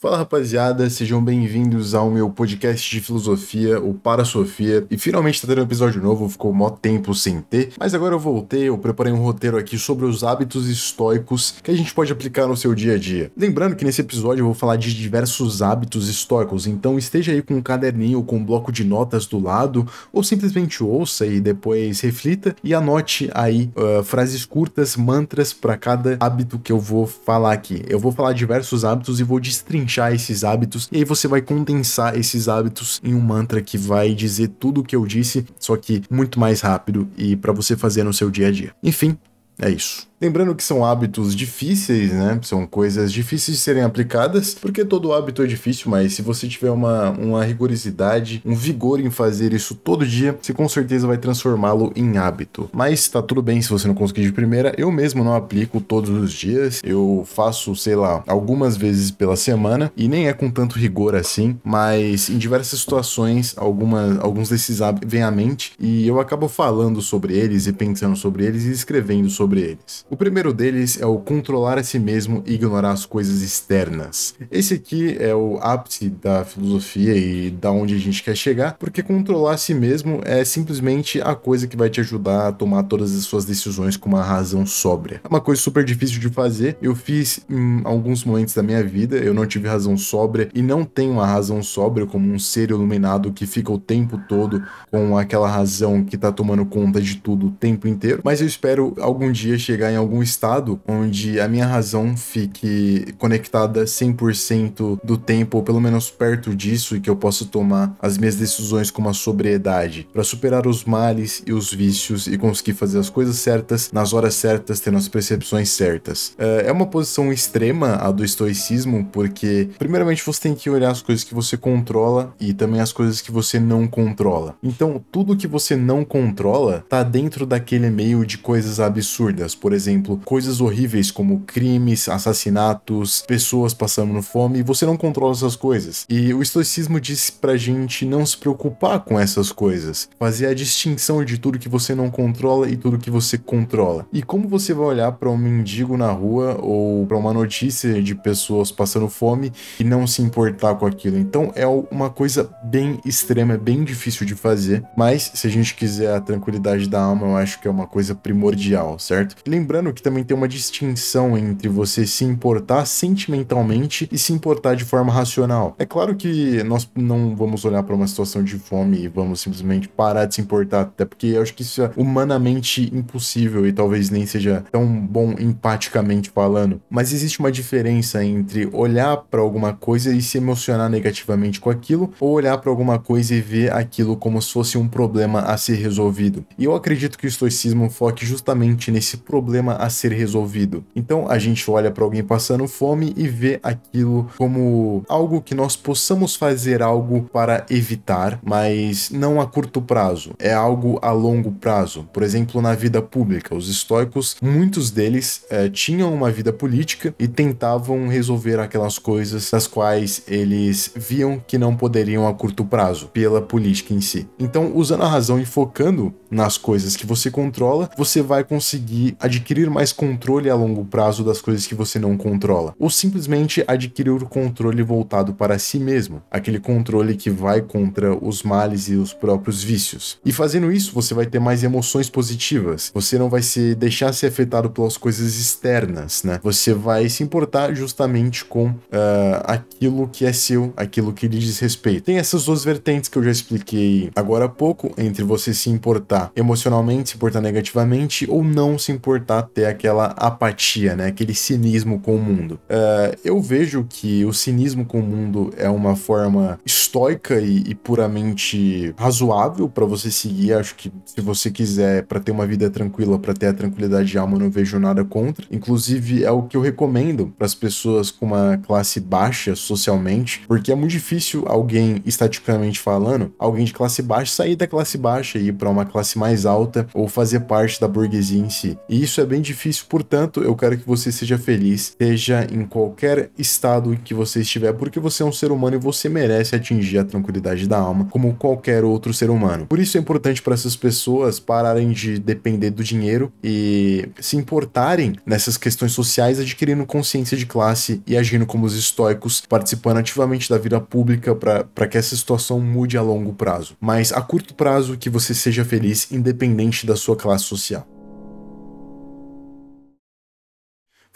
Fala rapaziada, sejam bem-vindos ao meu podcast de filosofia, o Para Sofia. E finalmente tá tendo um episódio novo, ficou mó tempo sem ter, mas agora eu voltei, eu preparei um roteiro aqui sobre os hábitos estoicos que a gente pode aplicar no seu dia a dia. Lembrando que nesse episódio eu vou falar de diversos hábitos estoicos, então esteja aí com um caderninho com um bloco de notas do lado, ou simplesmente ouça e depois reflita e anote aí uh, frases curtas, mantras para cada hábito que eu vou falar aqui. Eu vou falar diversos hábitos e vou destrinchar destrinchar esses hábitos e aí você vai condensar esses hábitos em um mantra que vai dizer tudo o que eu disse, só que muito mais rápido e para você fazer no seu dia a dia. Enfim, é isso. Lembrando que são hábitos difíceis, né? São coisas difíceis de serem aplicadas, porque todo hábito é difícil, mas se você tiver uma, uma rigorosidade, um vigor em fazer isso todo dia, você com certeza vai transformá-lo em hábito. Mas tá tudo bem se você não conseguir de primeira, eu mesmo não aplico todos os dias, eu faço, sei lá, algumas vezes pela semana, e nem é com tanto rigor assim, mas em diversas situações, alguns desses hábitos vêm à mente, e eu acabo falando sobre eles e pensando sobre eles e escrevendo sobre eles. O primeiro deles é o controlar a si mesmo e ignorar as coisas externas. Esse aqui é o ápice da filosofia e da onde a gente quer chegar, porque controlar a si mesmo é simplesmente a coisa que vai te ajudar a tomar todas as suas decisões com uma razão sóbria. É uma coisa super difícil de fazer. Eu fiz em alguns momentos da minha vida, eu não tive razão sóbria e não tenho uma razão sóbria como um ser iluminado que fica o tempo todo com aquela razão que tá tomando conta de tudo o tempo inteiro, mas eu espero algum dia chegar em algum estado onde a minha razão fique conectada 100% do tempo, ou pelo menos perto disso, e que eu possa tomar as minhas decisões com uma sobriedade, para superar os males e os vícios e conseguir fazer as coisas certas nas horas certas, tendo as percepções certas. É, é uma posição extrema a do estoicismo, porque, primeiramente, você tem que olhar as coisas que você controla e também as coisas que você não controla. Então, tudo que você não controla tá dentro daquele meio de coisas absurdas. Por exemplo, exemplo, coisas horríveis como crimes, assassinatos, pessoas passando fome, e você não controla essas coisas. E o estoicismo diz pra gente não se preocupar com essas coisas, fazer a distinção de tudo que você não controla e tudo que você controla. E como você vai olhar para um mendigo na rua ou para uma notícia de pessoas passando fome e não se importar com aquilo? Então é uma coisa bem extrema, é bem difícil de fazer, mas se a gente quiser a tranquilidade da alma, eu acho que é uma coisa primordial, certo? Lembrando lembrando que também tem uma distinção entre você se importar sentimentalmente e se importar de forma racional. É claro que nós não vamos olhar para uma situação de fome e vamos simplesmente parar de se importar, até porque eu acho que isso é humanamente impossível e talvez nem seja tão bom empaticamente falando. Mas existe uma diferença entre olhar para alguma coisa e se emocionar negativamente com aquilo ou olhar para alguma coisa e ver aquilo como se fosse um problema a ser resolvido. E eu acredito que o estoicismo foque justamente nesse problema problema a ser resolvido. Então a gente olha para alguém passando fome e vê aquilo como algo que nós possamos fazer algo para evitar, mas não a curto prazo, é algo a longo prazo. Por exemplo, na vida pública, os estoicos, muitos deles é, tinham uma vida política e tentavam resolver aquelas coisas das quais eles viam que não poderiam a curto prazo pela política em si. Então, usando a razão e focando nas coisas que você controla, você vai conseguir adquirir adquirir mais controle a longo prazo das coisas que você não controla, ou simplesmente adquirir o controle voltado para si mesmo, aquele controle que vai contra os males e os próprios vícios. E fazendo isso, você vai ter mais emoções positivas. Você não vai se deixar ser afetado pelas coisas externas, né? Você vai se importar justamente com uh, aquilo que é seu, aquilo que lhe diz respeito. Tem essas duas vertentes que eu já expliquei agora há pouco, entre você se importar emocionalmente, se importar negativamente ou não se importar ter aquela apatia, né? Aquele cinismo com o mundo. Uh, eu vejo que o cinismo com o mundo é uma forma estoica e, e puramente razoável para você seguir. Acho que se você quiser para ter uma vida tranquila, para ter a tranquilidade de alma, não vejo nada contra. Inclusive é o que eu recomendo para as pessoas com uma classe baixa socialmente, porque é muito difícil alguém estaticamente falando, alguém de classe baixa sair da classe baixa e ir para uma classe mais alta ou fazer parte da burguesia em si. E isso é bem difícil, portanto, eu quero que você seja feliz, seja em qualquer estado que você estiver, porque você é um ser humano e você merece atingir a tranquilidade da alma, como qualquer outro ser humano. Por isso é importante para essas pessoas pararem de depender do dinheiro e se importarem nessas questões sociais, adquirindo consciência de classe e agindo como os estoicos, participando ativamente da vida pública para que essa situação mude a longo prazo. Mas a curto prazo, que você seja feliz, independente da sua classe social.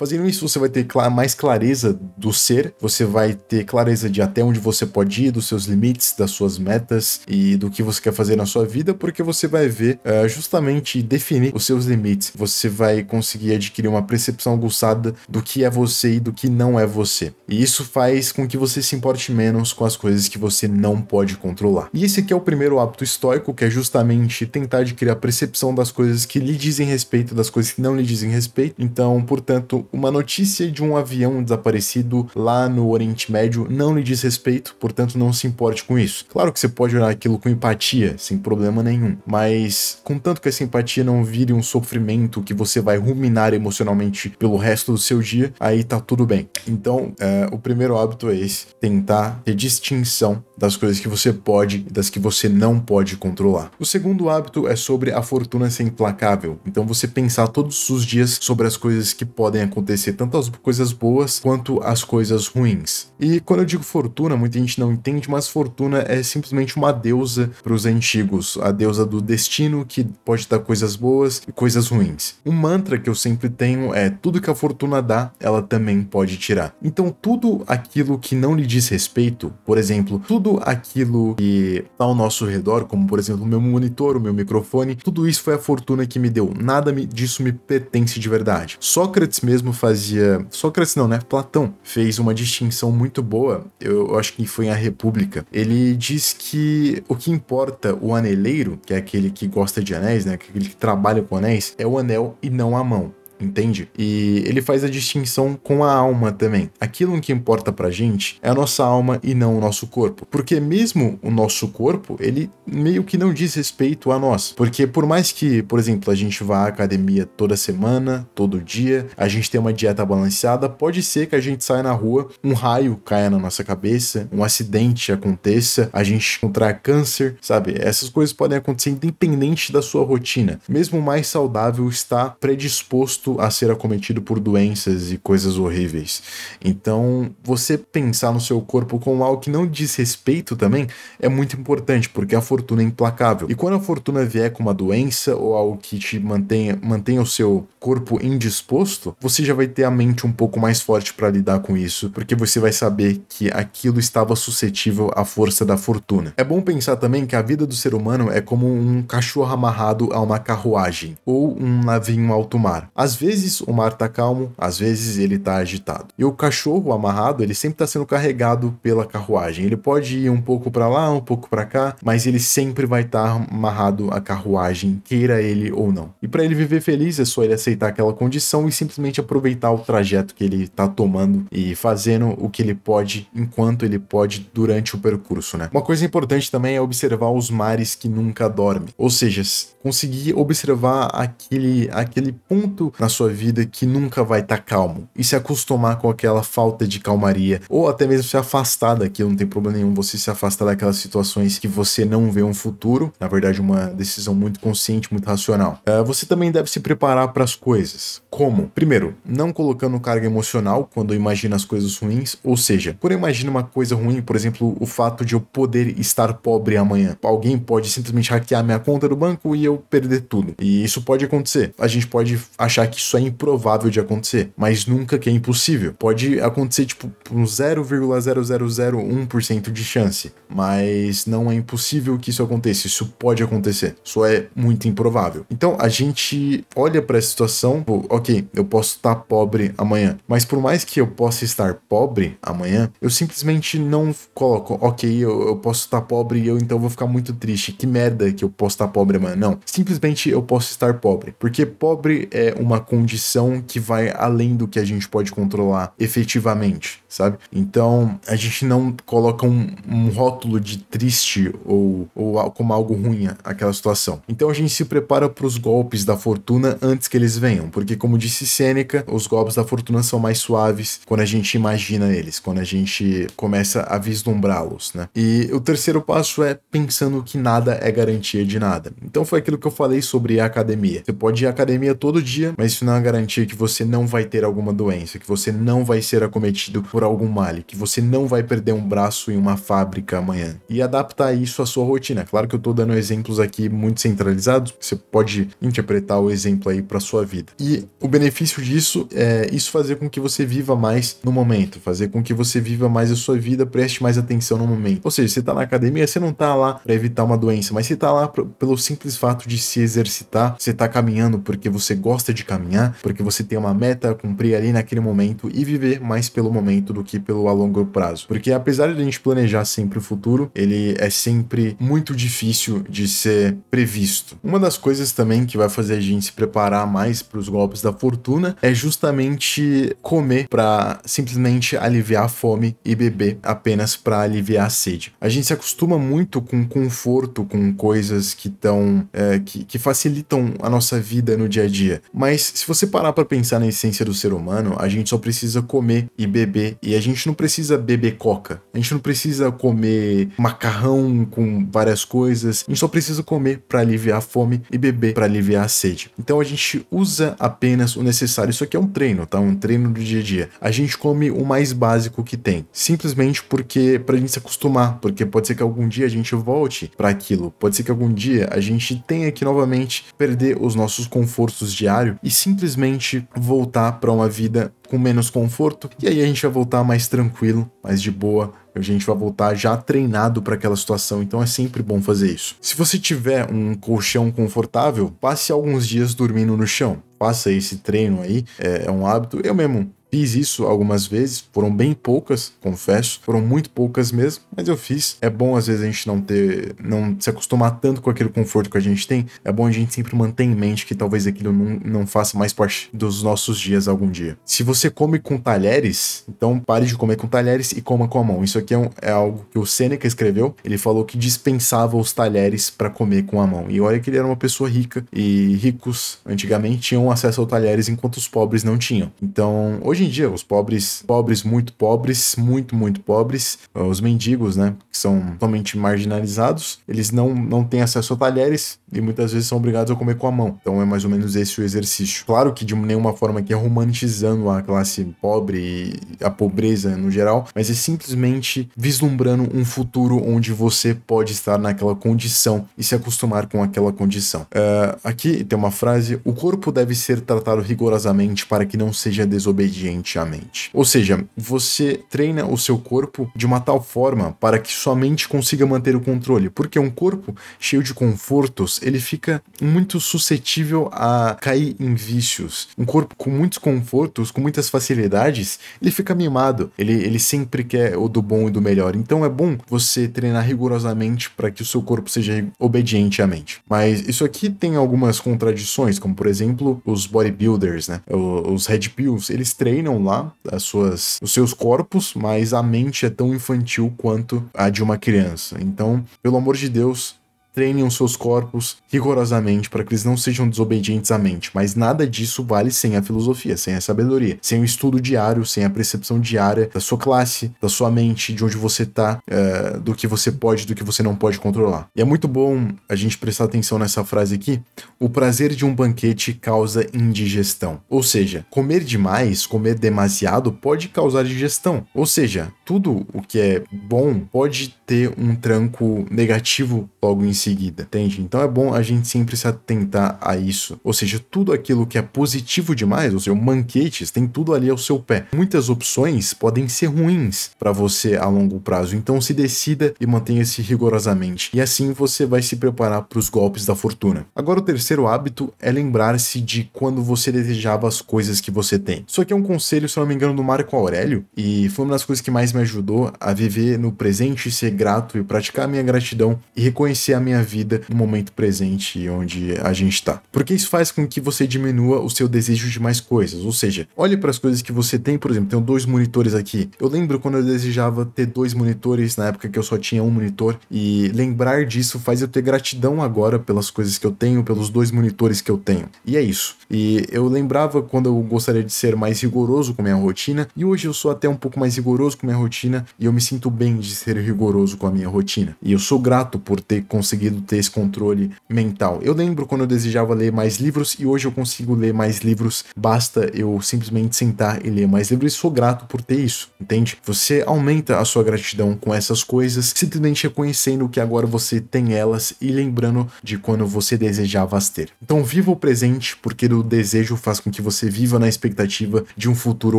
Fazendo isso, você vai ter mais clareza do ser, você vai ter clareza de até onde você pode ir, dos seus limites, das suas metas e do que você quer fazer na sua vida, porque você vai ver uh, justamente definir os seus limites. Você vai conseguir adquirir uma percepção aguçada do que é você e do que não é você. E isso faz com que você se importe menos com as coisas que você não pode controlar. E esse aqui é o primeiro hábito estoico, que é justamente tentar adquirir a percepção das coisas que lhe dizem respeito, das coisas que não lhe dizem respeito. Então, portanto, uma notícia de um avião desaparecido lá no Oriente Médio não lhe diz respeito, portanto não se importe com isso. Claro que você pode olhar aquilo com empatia, sem problema nenhum, mas contanto que essa empatia não vire um sofrimento que você vai ruminar emocionalmente pelo resto do seu dia, aí tá tudo bem. Então, é, o primeiro hábito é esse: tentar ter distinção das coisas que você pode e das que você não pode controlar. O segundo hábito é sobre a fortuna ser implacável. Então, você pensar todos os dias sobre as coisas que podem acontecer acontecer tanto as coisas boas quanto as coisas ruins. E quando eu digo fortuna, muita gente não entende, mas fortuna é simplesmente uma deusa para os antigos, a deusa do destino que pode dar coisas boas e coisas ruins. Um mantra que eu sempre tenho é: tudo que a fortuna dá, ela também pode tirar. Então, tudo aquilo que não lhe diz respeito, por exemplo, tudo aquilo que está ao nosso redor, como por exemplo o meu monitor, o meu microfone, tudo isso foi a fortuna que me deu. Nada disso me pertence de verdade. Sócrates mesmo fazia. Sócrates não, né? Platão fez uma distinção muito boa, eu, acho que foi em A República. Ele diz que o que importa o aneleiro, que é aquele que gosta de anéis, né? Aquele que trabalha com anéis, é o anel e não a mão entende? E ele faz a distinção com a alma também. Aquilo que importa pra gente é a nossa alma e não o nosso corpo. Porque mesmo o nosso corpo, ele meio que não diz respeito a nós. Porque por mais que, por exemplo, a gente vá à academia toda semana, todo dia, a gente tenha uma dieta balanceada, pode ser que a gente saia na rua, um raio caia na nossa cabeça, um acidente aconteça, a gente encontrar câncer, sabe? Essas coisas podem acontecer independente da sua rotina. Mesmo o mais saudável está predisposto a ser acometido por doenças e coisas horríveis. Então, você pensar no seu corpo como algo que não diz respeito também é muito importante, porque a fortuna é implacável. E quando a fortuna vier com uma doença ou algo que te mantenha, mantenha o seu corpo indisposto, você já vai ter a mente um pouco mais forte para lidar com isso, porque você vai saber que aquilo estava suscetível à força da fortuna. É bom pensar também que a vida do ser humano é como um cachorro amarrado a uma carruagem ou um navio alto mar. Às vezes o mar tá calmo, às vezes ele tá agitado. E o cachorro amarrado, ele sempre tá sendo carregado pela carruagem. Ele pode ir um pouco para lá, um pouco para cá, mas ele sempre vai estar tá amarrado à carruagem, queira ele ou não. E para ele viver feliz é só ele aceitar aquela condição e simplesmente aproveitar o trajeto que ele tá tomando e fazendo o que ele pode enquanto ele pode durante o percurso, né? Uma coisa importante também é observar os mares que nunca dormem. Ou seja, conseguir observar aquele aquele ponto na sua vida que nunca vai estar tá calmo e se acostumar com aquela falta de calmaria ou até mesmo se afastar daquilo, não tem problema nenhum você se afastar daquelas situações que você não vê um futuro, na verdade uma decisão muito consciente, muito racional. Uh, você também deve se preparar para as coisas. Como? Primeiro, não colocando carga emocional quando imagina as coisas ruins, ou seja, quando eu imagino uma coisa ruim, por exemplo, o fato de eu poder estar pobre amanhã. Alguém pode simplesmente hackear minha conta do banco e eu perder tudo. E isso pode acontecer. A gente pode achar que isso é improvável de acontecer, mas nunca que é impossível. Pode acontecer tipo um 0,0001% de chance, mas não é impossível que isso aconteça. Isso pode acontecer, só é muito improvável. Então a gente olha para essa situação, ok, eu posso estar pobre amanhã, mas por mais que eu possa estar pobre amanhã, eu simplesmente não coloco, ok, eu, eu posso estar pobre e eu então vou ficar muito triste. Que merda que eu posso estar pobre amanhã. Não, simplesmente eu posso estar pobre, porque pobre é uma condição que vai além do que a gente pode controlar efetivamente, sabe? Então a gente não coloca um, um rótulo de triste ou, ou como algo ruim aquela situação. Então a gente se prepara para os golpes da fortuna antes que eles venham, porque como disse Sêneca, os golpes da fortuna são mais suaves quando a gente imagina eles, quando a gente começa a vislumbrá-los, né? E o terceiro passo é pensando que nada é garantia de nada. Então foi aquilo que eu falei sobre a academia. Você pode ir à academia todo dia, mas isso não é garantia que você não vai ter alguma doença, que você não vai ser acometido por algum mal, que você não vai perder um braço em uma fábrica amanhã. E adaptar isso à sua rotina. Claro que eu tô dando exemplos aqui muito centralizados, você pode interpretar o exemplo aí para sua vida. E o benefício disso é isso fazer com que você viva mais no momento, fazer com que você viva mais a sua vida, preste mais atenção no momento. Ou seja, você tá na academia, você não tá lá para evitar uma doença, mas você tá lá pelo simples fato de se exercitar, você tá caminhando porque você gosta de caminhar, porque você tem uma meta a cumprir ali naquele momento e viver mais pelo momento do que pelo a longo prazo. Porque apesar de a gente planejar sempre o futuro, ele é sempre muito difícil de ser previsto. Uma das coisas também que vai fazer a gente se preparar mais para os golpes da fortuna é justamente comer para simplesmente aliviar a fome e beber apenas para aliviar a sede. A gente se acostuma muito com conforto, com coisas que estão é, que, que facilitam a nossa vida no dia a dia. Mas se você parar para pensar na essência do ser humano, a gente só precisa comer e beber e a gente não precisa beber coca. A gente não precisa comer macarrão com várias coisas. A gente só precisa comer para aliviar a fome e beber para aliviar a sede. Então a gente usa apenas o necessário. Isso aqui é um treino, tá? Um treino do dia a dia. A gente come o mais básico que tem, simplesmente porque pra gente se acostumar, porque pode ser que algum dia a gente volte para aquilo. Pode ser que algum dia a gente tenha que novamente perder os nossos confortos diários e simplesmente voltar para uma vida com menos conforto, e aí a gente vai voltar mais tranquilo, mais de boa, a gente vai voltar já treinado para aquela situação, então é sempre bom fazer isso. Se você tiver um colchão confortável, passe alguns dias dormindo no chão. Faça esse treino aí, é, é um hábito. Eu mesmo Fiz isso algumas vezes, foram bem poucas, confesso, foram muito poucas mesmo, mas eu fiz. É bom às vezes a gente não ter, não se acostumar tanto com aquele conforto que a gente tem. É bom a gente sempre manter em mente que talvez aquilo não, não faça mais parte dos nossos dias algum dia. Se você come com talheres, então pare de comer com talheres e coma com a mão. Isso aqui é, um, é algo que o Seneca escreveu. Ele falou que dispensava os talheres para comer com a mão. E olha que ele era uma pessoa rica e ricos antigamente tinham acesso aos talheres enquanto os pobres não tinham. Então, hoje hoje em dia, os pobres, pobres, muito pobres, muito, muito pobres, os mendigos, né, que são totalmente marginalizados, eles não, não têm acesso a talheres e muitas vezes são obrigados a comer com a mão. Então é mais ou menos esse o exercício. Claro que de nenhuma forma que é romantizando a classe pobre e a pobreza no geral, mas é simplesmente vislumbrando um futuro onde você pode estar naquela condição e se acostumar com aquela condição. Uh, aqui tem uma frase: o corpo deve ser tratado rigorosamente para que não seja desobediente a mente. Ou seja, você treina o seu corpo de uma tal forma para que sua mente consiga manter o controle, porque um corpo cheio de confortos, ele fica muito suscetível a cair em vícios. Um corpo com muitos confortos, com muitas facilidades, ele fica mimado. Ele, ele sempre quer o do bom e do melhor. Então é bom você treinar rigorosamente para que o seu corpo seja obediente à mente. Mas isso aqui tem algumas contradições, como por exemplo, os bodybuilders, né? Os Red Pills, eles treinam treinam lá as suas, os seus corpos, mas a mente é tão infantil quanto a de uma criança. Então, pelo amor de Deus, treinem os seus corpos rigorosamente para que eles não sejam desobedientes à mente, mas nada disso vale sem a filosofia, sem a sabedoria, sem o estudo diário, sem a percepção diária da sua classe, da sua mente, de onde você tá, uh, do que você pode, do que você não pode controlar. E é muito bom a gente prestar atenção nessa frase aqui. O prazer de um banquete causa indigestão. Ou seja, comer demais, comer demasiado pode causar digestão. Ou seja, tudo o que é bom pode ter um tranco negativo logo em seguida, entende? Então é bom a gente sempre se atentar a isso. Ou seja, tudo aquilo que é positivo demais, ou seja, manquetes, tem tudo ali ao seu pé. Muitas opções podem ser ruins para você a longo prazo, então se decida e mantenha-se rigorosamente. E assim você vai se preparar para os golpes da fortuna. Agora o terceiro hábito é lembrar-se de quando você desejava as coisas que você tem. Isso aqui é um conselho, se não me engano, do Marco Aurélio, e foi uma das coisas que mais me ajudou a viver no presente, ser grato e praticar a minha gratidão e reconhecer a minha minha vida no momento presente onde a gente está. Porque isso faz com que você diminua o seu desejo de mais coisas. Ou seja, olhe para as coisas que você tem, por exemplo, tenho dois monitores aqui. Eu lembro quando eu desejava ter dois monitores na época que eu só tinha um monitor e lembrar disso faz eu ter gratidão agora pelas coisas que eu tenho, pelos dois monitores que eu tenho. E é isso. E eu lembrava quando eu gostaria de ser mais rigoroso com minha rotina e hoje eu sou até um pouco mais rigoroso com minha rotina e eu me sinto bem de ser rigoroso com a minha rotina. E eu sou grato por ter conseguido ter esse controle mental. Eu lembro quando eu desejava ler mais livros e hoje eu consigo ler mais livros, basta eu simplesmente sentar e ler mais livros e sou grato por ter isso, entende? Você aumenta a sua gratidão com essas coisas, simplesmente reconhecendo que agora você tem elas e lembrando de quando você desejava as ter. Então viva o presente, porque o desejo faz com que você viva na expectativa de um futuro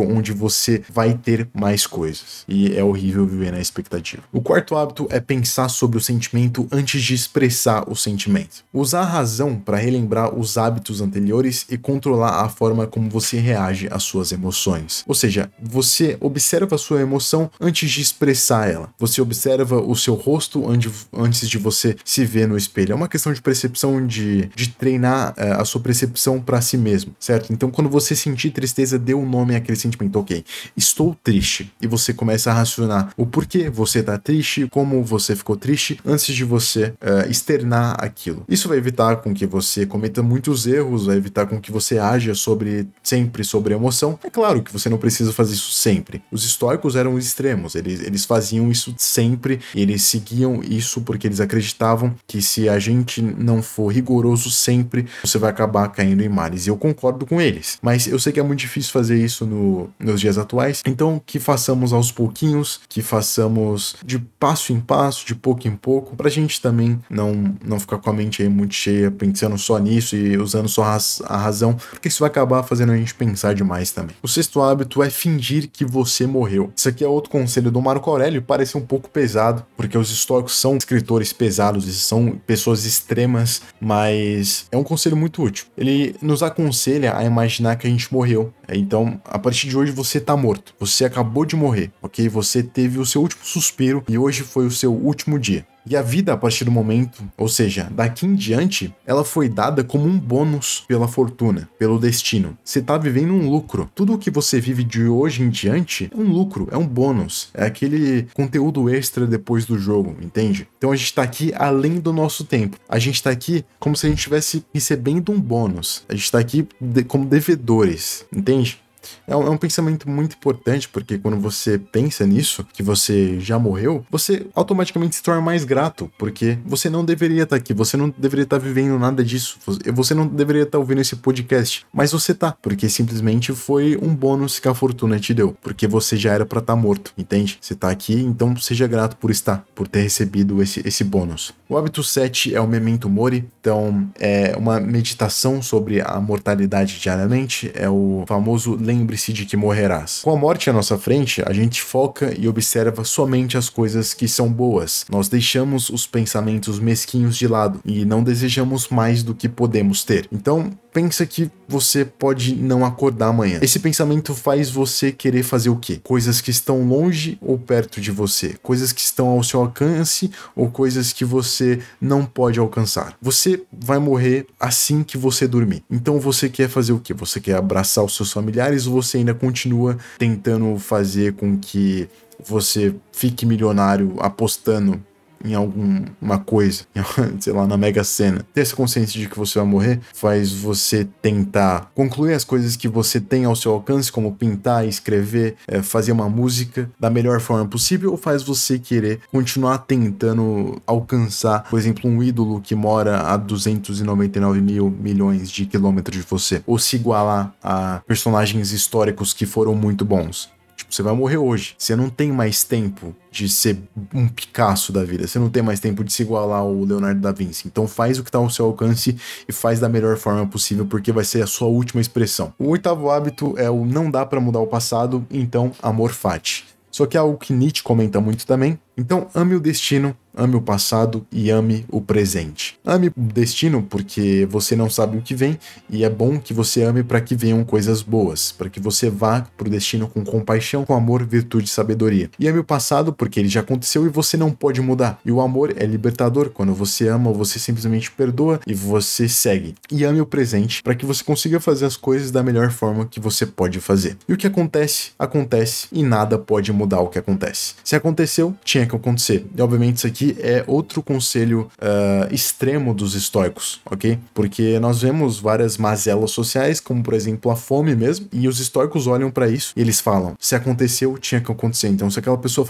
onde você vai ter mais coisas. E é horrível viver na expectativa. O quarto hábito é pensar sobre o sentimento antes de expressar o sentimento. Usar a razão para relembrar os hábitos anteriores e controlar a forma como você reage às suas emoções. Ou seja, você observa a sua emoção antes de expressar ela. Você observa o seu rosto antes de você se ver no espelho. É uma questão de percepção, de, de treinar é, a sua percepção para si mesmo, certo? Então, quando você sentir tristeza, dê um nome àquele sentimento. Ok, estou triste. E você começa a racionar o porquê você está triste, como você ficou triste, antes de você uh, externar aquilo. Isso vai evitar com que você cometa muitos erros, vai evitar com que você haja sobre sempre sobre emoção. É claro que você não precisa fazer isso sempre. Os estoicos eram extremos, eles, eles faziam isso sempre, eles seguiam isso porque eles acreditavam que se a gente não for rigoroso sempre, você vai acabar caindo em males. E eu concordo com eles. Mas eu sei que é muito difícil fazer isso no, nos dias atuais, então que façamos aos pouquinhos, que façamos de passo em passo, de pouco em pouco, pra gente também não, não ficar com a mente aí muito cheia, pensando só nisso e usando só a razão, porque isso vai acabar fazendo a gente pensar demais também. O sexto hábito é fingir que você morreu. Isso aqui é outro conselho do Marco Aurélio, parece um pouco pesado, porque os estoicos são escritores pesados, e são pessoas extremas, mas é um conselho muito útil. Ele nos aconselha a imaginar que a gente morreu. Então, a partir de hoje você tá morto. Você acabou de morrer, ok? Você teve o seu último suspiro e hoje foi o seu último dia. E a vida, a partir do momento, ou seja, daqui em diante, ela foi dada como um bônus pela fortuna, pelo destino. Você tá vivendo um lucro. Tudo o que você vive de hoje em diante é um lucro, é um bônus. É aquele conteúdo extra depois do jogo, entende? Então a gente tá aqui além do nosso tempo. A gente tá aqui como se a gente estivesse recebendo um bônus. A gente tá aqui de, como devedores, entende? É um, é um, pensamento muito importante, porque quando você pensa nisso, que você já morreu, você automaticamente se torna mais grato, porque você não deveria estar aqui, você não deveria estar vivendo nada disso, você não deveria estar ouvindo esse podcast, mas você tá, porque simplesmente foi um bônus que a fortuna te deu, porque você já era para estar tá morto, entende? Você tá aqui, então seja grato por estar, por ter recebido esse, esse bônus. O hábito 7 é o memento mori, então é uma meditação sobre a mortalidade diariamente, é o famoso lembre-se de que morrerás. Com a morte à nossa frente, a gente foca e observa somente as coisas que são boas. Nós deixamos os pensamentos mesquinhos de lado e não desejamos mais do que podemos ter. Então, pensa que você pode não acordar amanhã. Esse pensamento faz você querer fazer o quê? Coisas que estão longe ou perto de você, coisas que estão ao seu alcance ou coisas que você não pode alcançar. Você vai morrer assim que você dormir. Então você quer fazer o quê? Você quer abraçar os seus familiares ou você ainda continua tentando fazer com que você fique milionário apostando em alguma coisa, sei lá, na Mega Sena. Ter essa consciência de que você vai morrer faz você tentar concluir as coisas que você tem ao seu alcance, como pintar, escrever, é, fazer uma música da melhor forma possível, ou faz você querer continuar tentando alcançar, por exemplo, um ídolo que mora a 299 mil milhões de quilômetros de você, ou se igualar a personagens históricos que foram muito bons. Você vai morrer hoje. Você não tem mais tempo de ser um Picasso da vida. Você não tem mais tempo de se igualar ao Leonardo da Vinci. Então faz o que está ao seu alcance e faz da melhor forma possível, porque vai ser a sua última expressão. O oitavo hábito é o não dá para mudar o passado, então amor fati. Só que é algo que Nietzsche comenta muito também. Então ame o destino ame o passado e ame o presente. Ame o destino porque você não sabe o que vem e é bom que você ame para que venham coisas boas, para que você vá pro destino com compaixão, com amor, virtude e sabedoria. E ame o passado porque ele já aconteceu e você não pode mudar. E o amor é libertador. Quando você ama, você simplesmente perdoa e você segue. E ame o presente para que você consiga fazer as coisas da melhor forma que você pode fazer. E o que acontece, acontece e nada pode mudar o que acontece. Se aconteceu, tinha que acontecer. E obviamente isso aqui é outro conselho uh, extremo dos estoicos, ok? Porque nós vemos várias mazelas sociais, como por exemplo a fome mesmo, e os estoicos olham para isso e eles falam: se aconteceu, tinha que acontecer. Então, se aquela pessoa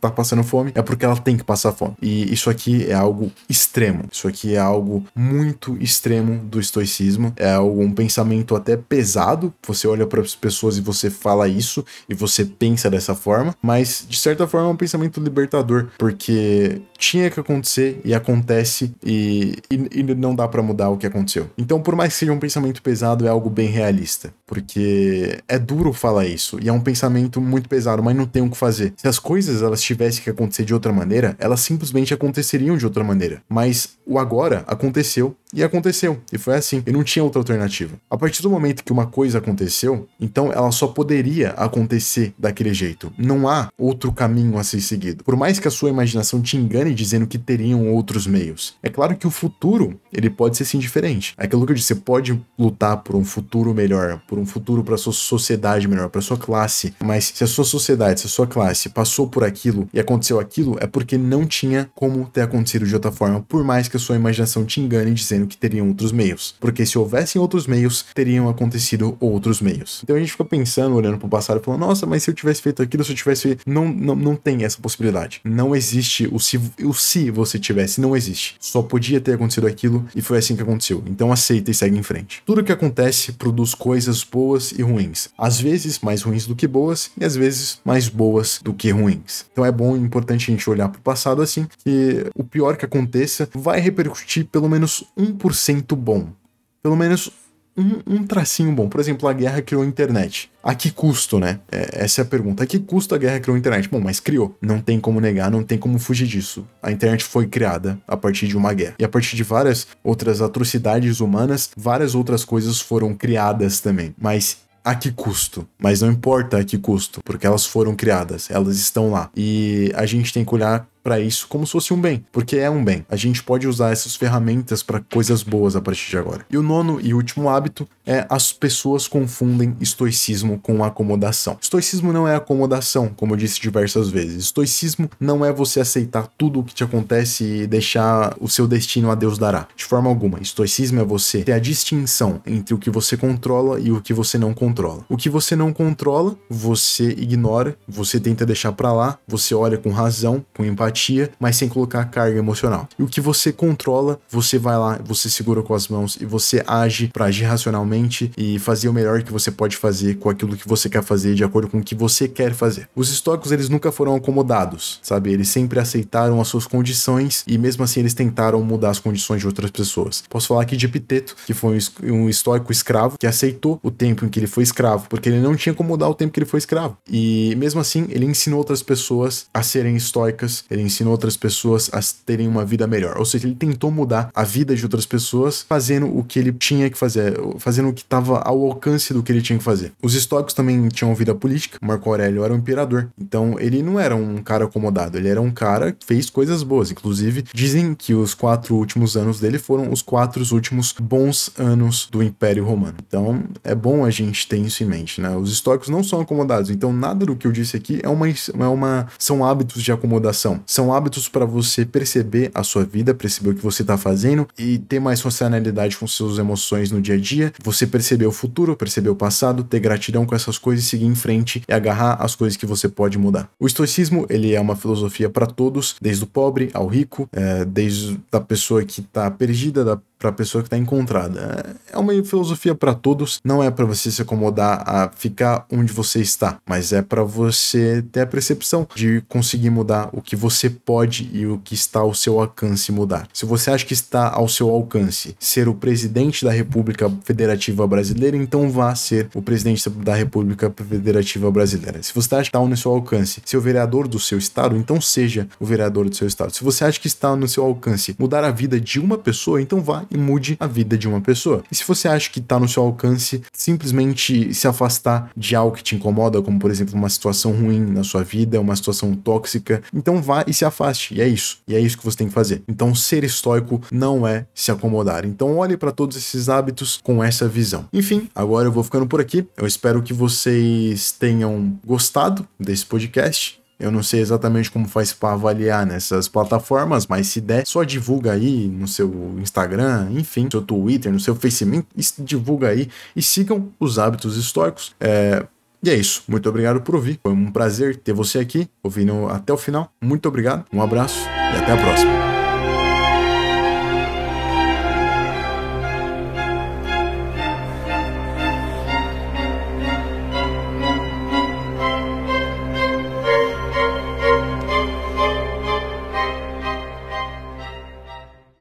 tá passando fome, é porque ela tem que passar fome. E isso aqui é algo extremo. Isso aqui é algo muito extremo do estoicismo. É um pensamento até pesado. Você olha para as pessoas e você fala isso e você pensa dessa forma, mas de certa forma é um pensamento libertador, porque tinha que acontecer e acontece e, e, e não dá para mudar o que aconteceu. Então, por mais que seja um pensamento pesado, é algo bem realista, porque é duro falar isso e é um pensamento muito pesado, mas não tem o que fazer. Se as coisas elas tivessem que acontecer de outra maneira, elas simplesmente aconteceriam de outra maneira. Mas o agora aconteceu e aconteceu. E foi assim. E não tinha outra alternativa. A partir do momento que uma coisa aconteceu, então ela só poderia acontecer daquele jeito. Não há outro caminho a ser seguido. Por mais que a sua imaginação te engane dizendo que teriam outros meios. É claro que o futuro, ele pode ser sim diferente. É aquilo que eu disse, você pode lutar por um futuro melhor, por um futuro para sua sociedade melhor, para sua classe, mas se a sua sociedade, se a sua classe passou por aquilo e aconteceu aquilo, é porque não tinha como ter acontecido de outra forma, por mais que a sua imaginação te engane dizendo dizendo que teriam outros meios, porque se houvessem outros meios, teriam acontecido outros meios. Então a gente fica pensando, olhando para o passado e falando, nossa, mas se eu tivesse feito aquilo, se eu tivesse. Não, não, não tem essa possibilidade. Não existe o se, o se você tivesse, não existe. Só podia ter acontecido aquilo e foi assim que aconteceu. Então aceita e segue em frente. Tudo que acontece produz coisas boas e ruins. Às vezes mais ruins do que boas e às vezes mais boas do que ruins. Então é bom e importante a gente olhar para o passado assim, que o pior que aconteça vai repercutir pelo menos um 1% bom. Pelo menos um, um, tracinho bom. Por exemplo, a guerra criou a internet. A que custo, né? É, essa é a pergunta. A que custo a guerra criou a internet? Bom, mas criou. Não tem como negar, não tem como fugir disso. A internet foi criada a partir de uma guerra. E a partir de várias outras atrocidades humanas, várias outras coisas foram criadas também. Mas a que custo? Mas não importa a que custo, porque elas foram criadas, elas estão lá. E a gente tem que olhar para isso como se fosse um bem, porque é um bem. A gente pode usar essas ferramentas para coisas boas a partir de agora. E o nono e último hábito é as pessoas confundem estoicismo com acomodação. Estoicismo não é acomodação, como eu disse diversas vezes. Estoicismo não é você aceitar tudo o que te acontece e deixar o seu destino a Deus dará. De forma alguma. Estoicismo é você ter a distinção entre o que você controla e o que você não controla. O que você não controla, você ignora, você tenta deixar para lá, você olha com razão, com empatia empatia, mas sem colocar carga emocional. E o que você controla, você vai lá, você segura com as mãos e você age para agir racionalmente e fazer o melhor que você pode fazer com aquilo que você quer fazer de acordo com o que você quer fazer. Os estoicos, eles nunca foram acomodados, sabe? Eles sempre aceitaram as suas condições e mesmo assim eles tentaram mudar as condições de outras pessoas. Posso falar aqui de Epiteto, que foi um estoico escravo que aceitou o tempo em que ele foi escravo, porque ele não tinha como mudar o tempo que ele foi escravo. E mesmo assim, ele ensinou outras pessoas a serem estoicas, ele ele ensinou outras pessoas a terem uma vida melhor. Ou seja, ele tentou mudar a vida de outras pessoas fazendo o que ele tinha que fazer, fazendo o que estava ao alcance do que ele tinha que fazer. Os estoicos também tinham vida política. Marco Aurélio era um imperador. Então ele não era um cara acomodado, ele era um cara que fez coisas boas. Inclusive, dizem que os quatro últimos anos dele foram os quatro últimos bons anos do Império Romano. Então é bom a gente ter isso em mente, né? Os estoicos não são acomodados. Então nada do que eu disse aqui é uma, é uma são hábitos de acomodação. São hábitos para você perceber a sua vida, perceber o que você está fazendo e ter mais funcionalidade com suas emoções no dia a dia. Você perceber o futuro, perceber o passado, ter gratidão com essas coisas, seguir em frente e agarrar as coisas que você pode mudar. O estoicismo ele é uma filosofia para todos, desde o pobre ao rico, é, desde a pessoa que está perdida, da para a pessoa que está encontrada. É uma filosofia para todos, não é para você se acomodar a ficar onde você está, mas é para você ter a percepção de conseguir mudar o que você pode e o que está ao seu alcance mudar. Se você acha que está ao seu alcance ser o presidente da República Federativa Brasileira, então vá ser o presidente da República Federativa Brasileira. Se você acha que está no seu alcance ser o vereador do seu estado, então seja o vereador do seu estado. Se você acha que está no seu alcance mudar a vida de uma pessoa, então vá e mude a vida de uma pessoa. E se você acha que está no seu alcance simplesmente se afastar de algo que te incomoda, como por exemplo uma situação ruim na sua vida, uma situação tóxica, então vá e se afaste. E é isso. E é isso que você tem que fazer. Então ser estoico não é se acomodar. Então olhe para todos esses hábitos com essa visão. Enfim, agora eu vou ficando por aqui. Eu espero que vocês tenham gostado desse podcast. Eu não sei exatamente como faz para avaliar nessas plataformas, mas se der, só divulga aí no seu Instagram, enfim, no seu Twitter, no seu Facebook, divulga aí e sigam os hábitos históricos. É, e é isso. Muito obrigado por ouvir. Foi um prazer ter você aqui, ouvindo até o final. Muito obrigado, um abraço e até a próxima.